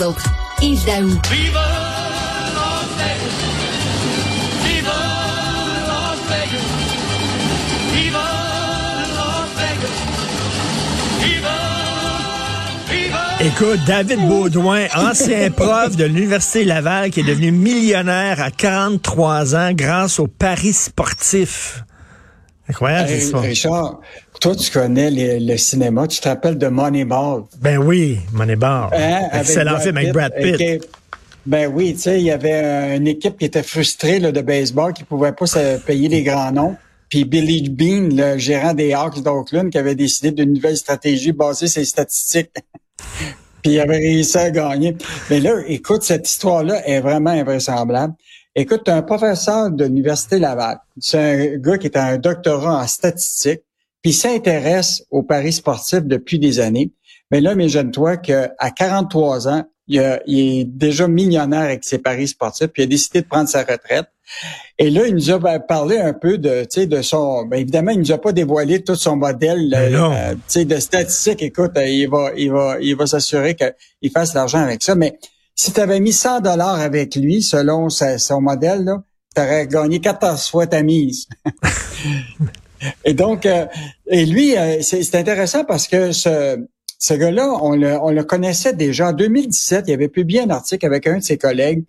vous autres. Yves Daou. Vive Las Vegas! Vive Las Vegas! Vive Las Vegas! Vive! Vive! Écoute, David Baudouin, ancien prof de l'Université Laval, qui est devenu millionnaire à 43 ans grâce au paris sportif. Incroyable, Hey. Richard, toi, tu connais les- le cinéma. Tu te rappelles de Moneyball? Ben oui, Moneyball. Hein, avec Excellent film avec Pitt, Brad Pitt. Ben oui, tu sais, il y avait une équipe qui était frustrée là, de baseball, qui pouvait pas se payer les grands noms. Puis Billy Bean, le gérant des Hawks d'Oakland, qui avait décidé d'une nouvelle stratégie basée sur les statistiques. Puis il avait réussi à gagner. Mais là, écoute, cette histoire-là est vraiment invraisemblable. Écoute, t'as un professeur de l'Université Laval. C'est un gars qui est un doctorat en statistique, puis s'intéresse aux paris sportifs depuis des années. Mais là, imagine-toi qu'à 43 ans, il, a- il est déjà millionnaire avec ses paris sportifs, puis il a décidé de prendre sa retraite. Et là, il nous a ben, parlé un peu de, tu sais, de son. Ben, évidemment, il nous a pas dévoilé tout son modèle, Ben euh, tu sais, de statistique. Écoute, euh, il va, il va, il va s'assurer qu'il fasse de l'argent avec ça. Mais si tu avais mis 100 dollars avec lui, selon sa- son modèle, là, tu aurais gagné 14 fois ta mise. et donc, euh, et lui, euh, c'est intéressant parce que ce, ce gars-là, on le, on le connaissait déjà. En 2017, il avait publié un article avec un de ses collègues,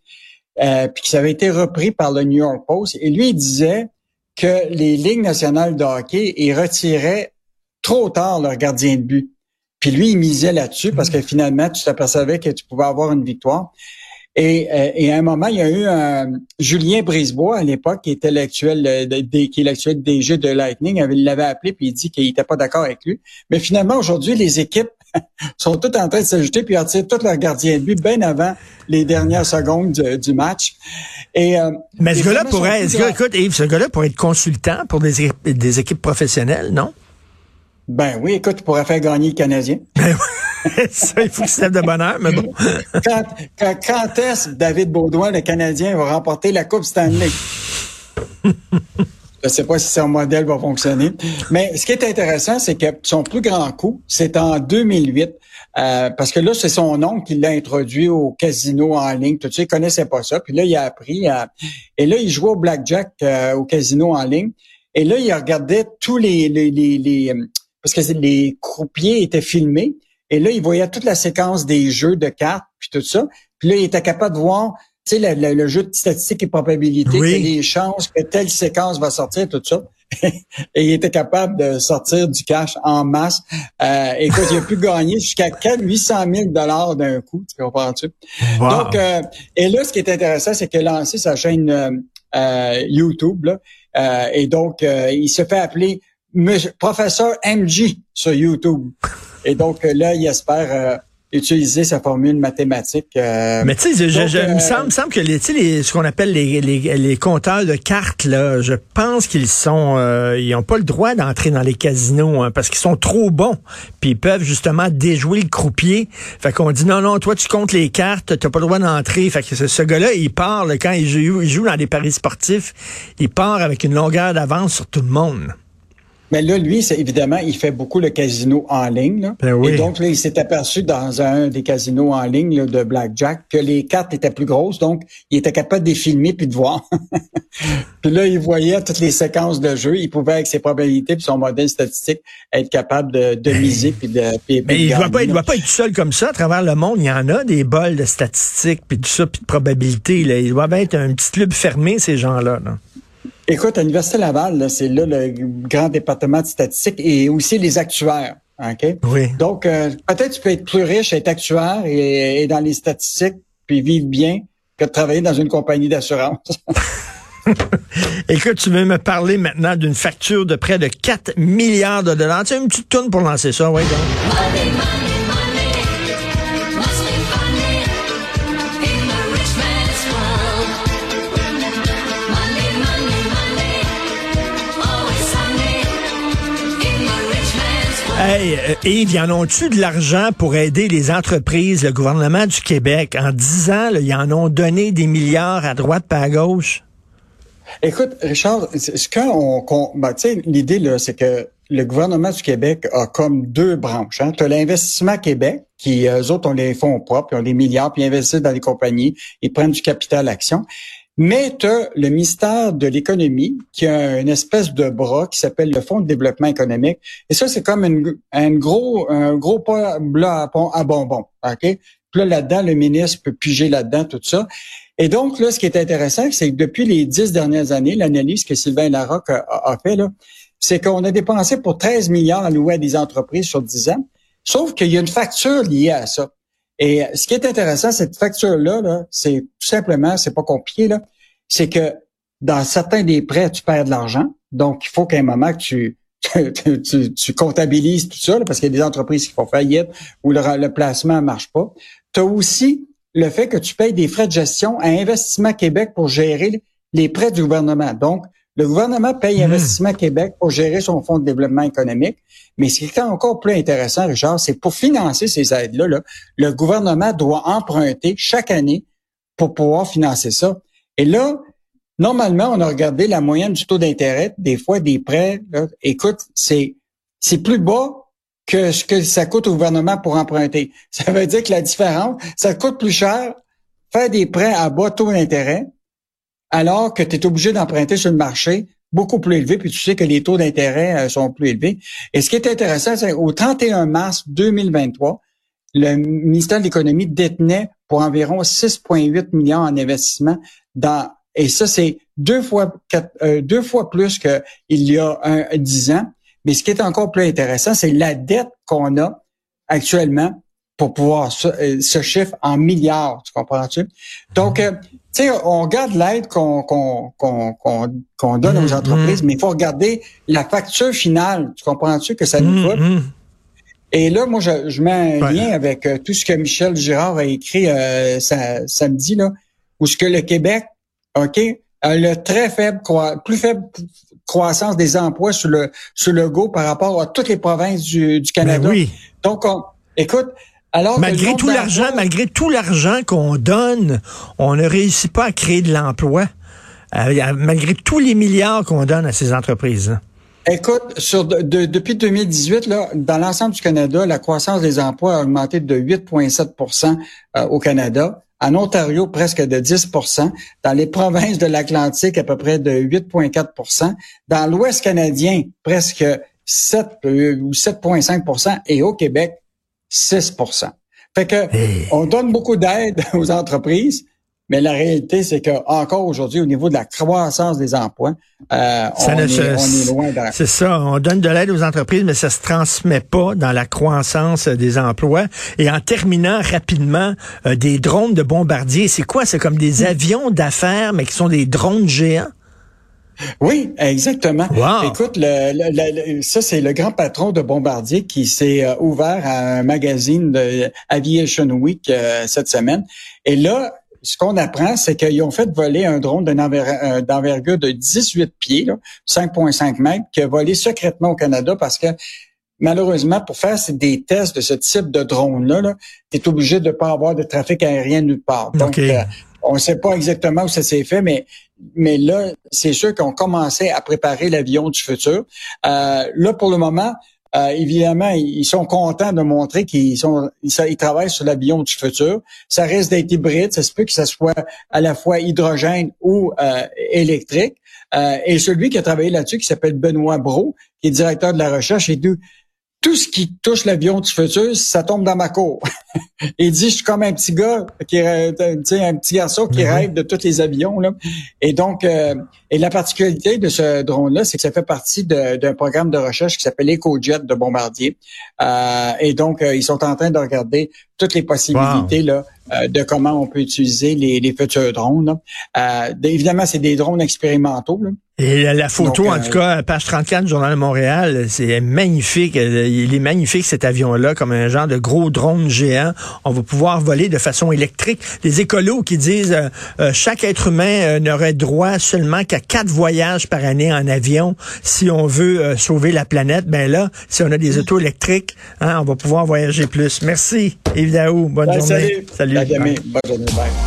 euh, puis qui avait été repris par le New York Post. Et lui, il disait que les ligues nationales de hockey, ils retiraient trop tard leur gardien de but. Puis lui, il misait là-dessus parce que finalement, tu t'apercevais que tu pouvais avoir une victoire. Et, euh, et à un moment, il y a eu un Julien Brisebois à l'époque, qui était l'actuel, euh, qui est l'actuel DG de Lightning, il l'avait appelé puis il dit qu'il n'était pas d'accord avec lui. Mais finalement, aujourd'hui, les équipes sont toutes en train de s'ajouter puis ils retirent tous leurs gardiens de but bien avant les dernières secondes du, du match. Et euh, Mais ce gars-là pourrait, ce gars, écoute, Yves, ce gars-là pourrait être consultant pour des, équipes- des équipes professionnelles, non? Ben oui, écoute, tu pourrais faire gagner le Canadien. Ben oui. Ça, il faut qu'il se lève de bonne heure, mais bon. quand, quand, quand est-ce que David Baudouin, le Canadien, va remporter la Coupe Stanley? Je sais pas si son modèle va fonctionner. Mais ce qui est intéressant, c'est que son plus grand coup, c'est en 2008. euh, parce que là, c'est son oncle qui l'a introduit au casino en ligne. Tout ça, il connaissait pas ça. Puis là, il a appris. à- et là, il jouait au blackjack euh, au casino en ligne. Et là, il regardait tous les... les, les, les, euh, parce que les croupiers étaient filmés. Et là, il voyait toute la séquence des jeux de cartes, puis tout ça. Puis là, il était capable de voir, tu sais, le, le- le jeu de statistiques et probabilités, Oui. les chances que telle séquence va sortir, tout ça. et il était capable de sortir du cash en masse. Euh, écoute, il a pu gagner jusqu'à 4 800 000 dollars d'un coup, tu comprends-tu? Wow. Donc, euh, et là, ce qui est intéressant, c'est qu'il a lancé sa chaîne euh, euh, YouTube, là, Euh, et donc, euh, il se fait appeler Monsieur- professeur MG sur YouTube. Et donc, euh, là, il espère euh, utiliser sa formule mathématique. euh, Mais tu sais, je, je- euh, me semble, me semble que les, les, ce qu'on appelle les, les, les compteurs de cartes, là, je pense qu'ils sont, euh, ils ont pas le droit d'entrer dans les casinos hein, parce qu'ils sont trop bons. Puis ils peuvent justement déjouer le croupier. Fait qu'on dit non, non, toi tu comptes les cartes, t'as pas le droit d'entrer. Fait que ce, ce gars-là, il part là, quand il joue, il joue dans des paris sportifs, il part avec une longueur d'avance sur tout le monde. Mais là, lui, c'est évidemment, il fait beaucoup le casino en ligne. Là. Ben oui. Et donc, là, il s'est aperçu dans un des casinos en ligne là, de Blackjack que les cartes étaient plus grosses. Donc, il était capable de les filmer puis de voir. puis là, il voyait toutes les séquences de jeu. Il pouvait, avec ses probabilités puis son modèle statistique, être capable de, de miser puis de puis- Mais il doit gagner, pas, il doit pas être tout seul comme ça. À travers le monde, il y en a des bols de statistiques, puis tout ça, puis de probabilités. Là. Ils doivent être un petit club fermé, ces gens-là. là. Écoute, à l'Université Laval, là, c'est là le grand département de statistique et aussi les actuaires. OK? Oui. Donc, euh, peut-être tu peux être plus riche, être actuaire et, et dans les statistiques, puis vivre bien, que de travailler dans une compagnie d'assurance. Écoute, tu veux me parler maintenant d'une facture de près de 4 milliards de dollars. Tu as une petite tourne pour lancer ça, oui. donc. Hey, euh, Yves, y en ont-tu de l'argent pour aider les entreprises, le gouvernement du Québec? En 10 ans, ils en ont donné des milliards à droite pas à gauche. Écoute, Richard, ce qu'on, ben, l'idée c'est que le gouvernement du Québec a comme deux branches. Hein. Tu as l'investissement Québec, qui eux autres ont les fonds propres, ils ont des milliards, puis ils investissent dans les compagnies, ils prennent du capital action. Mais tu as le ministère de l'économie qui a une espèce de bras qui s'appelle le Fonds de développement économique. Et ça, c'est comme une, un gros un gros plat à bonbons. OK? Puis là, là-dedans, le ministre peut piger là-dedans, tout ça. Et donc, là, ce qui est intéressant, c'est que depuis les dix dernières années, l'analyse que Sylvain Larocque a, fait, c'est qu'on a dépensé pour 13 milliards alloués à des entreprises sur 10 ans, sauf qu'il y a une facture liée à ça. Et ce qui est intéressant, cette facture-là, -là, c'est tout simplement, c'est pas compliqué, là, c'est que dans certains des prêts, tu perds de l'argent. Donc, il faut qu'à un moment que tu, tu, tu, comptabilises tout ça, parce qu'il y a des entreprises qui font faillite ou le, le placement marche pas. Tu as aussi le fait que tu payes des frais de gestion à Investissement Québec pour gérer les prêts du gouvernement. Donc, le gouvernement paye mmh. Investissement Québec pour gérer son fonds de développement économique. Mais ce qui est encore plus intéressant, Richard, c'est pour financer ces aides-là, le gouvernement doit emprunter chaque année pour pouvoir financer ça. Et là, normalement, on a regardé la moyenne du taux d'intérêt, des fois des prêts. écoute, c'est c'est plus bas que ce que ça coûte au gouvernement pour emprunter. Ça veut dire que la différence, ça coûte plus cher faire des prêts à bas taux d'intérêt alors que tu es obligé d'emprunter sur le marché beaucoup plus élevé, puis tu sais que les taux d'intérêt euh, sont plus élevés. Et ce qui est intéressant, c'est au 31 mars 2023, le ministère de l'Économie détenait pour environ 6,8 millions en investissement dans et ça c'est deux fois euh, deux fois plus qu'il y a un, dix ans. Mais ce qui est encore plus intéressant, c'est la dette qu'on a actuellement pour pouvoir ce, euh, ce, chiffre en milliards, tu comprends-tu? Donc, tu sais, on regarde l'aide qu'on qu'on qu'on donne aux mm-hmm. entreprises, mais il faut regarder la facture finale. Tu comprends-tu que ça nous coûte? Et là, moi, je, je mets un lien avec euh, tout ce que Michel Girard a écrit euh, samedi, là, où ce que le Québec, OK, a le très faible, plus faible croissance des emplois sur le sur le go par rapport à toutes les provinces du, du Canada. Ben oui. Donc, on, écoute, alors malgré tout l'argent, malgré tout l'argent qu'on donne, on ne réussit pas à créer de l'emploi, euh, malgré tous les milliards qu'on donne à ces entreprises. Écoute, sur depuis 2018, là, dans l'ensemble du Canada, la croissance des emplois a augmenté de 8,7% euh, au Canada. En Ontario, presque de 10% Dans les provinces de l'Atlantique, à peu près de 8,4% Dans l'Ouest canadien, presque 7 euh, ou 7,5% Et au Québec, 6% Fait que on donne beaucoup d'aide aux entreprises, mais la réalité, c'est que encore aujourd'hui, au niveau de la croissance des emplois, euh, on, est, loin C'est ça. On donne de l'aide aux entreprises, mais ça se transmet pas dans la croissance des emplois. Et en terminant rapidement, euh, des drones de bombardiers, c'est quoi? C'est comme des avions d'affaires, mais qui sont des drones géants? Oui, exactement. Écoute, le, ça c'est le grand patron de Bombardier qui s'est euh, ouvert à un magazine de Aviation Week euh, cette semaine. Et là, ce qu'on apprend, c'est qu'ils ont fait voler un drone euh, d'envergure de 18 pieds, 5,5 mètres, qui a volé secrètement au Canada parce que malheureusement, pour faire des tests de ce type de drone-là, tu es obligé de ne pas avoir de trafic aérien nulle part. Donc, on ne sait pas exactement où ça s'est fait, mais là, c'est sûr qu'on commençait à préparer l'avion du futur. Euh, là, pour le moment, euh, évidemment, ils sont contents de montrer qu'ils sont, ils, travaillent sur l'avion du futur. Ça risque d'être hybride. Ça se peut que ça soit à la fois hydrogène ou euh, électrique. Et celui qui a travaillé là-dessus, qui s'appelle Benoît Bro, qui est directeur de la recherche, et tout, tout ce qui touche l'avion du futur, ça tombe dans ma cour. il dit, je suis comme un petit gars, qui, un petit garçon qui rêve de tous les avions. Là. Et donc, euh, et la particularité de ce drone-là, c'est que ça fait partie d'un programme de recherche qui s'appelle EcoJet de Bombardier. Euh, et donc, euh, ils sont en train de regarder toutes les possibilités là, euh, de comment on peut utiliser les, les futurs drones. Euh, évidemment, c'est des drones expérimentaux. Là. Et la photo, en tout cas, page 34 du Journal de Montréal, c'est magnifique. Il est magnifique cet avion-là, comme un genre de gros drone géant. On va pouvoir voler de façon électrique. Les écolos qui disent euh, chaque être humain n'aurait droit seulement qu'à quatre voyages par année en avion si on veut sauver la planète. Ben là, si on a des autos électriques, hein, on va pouvoir voyager plus. Merci, Yves Daou. Bonne ben, journée. Salut. salut. Bonne journée. Bye.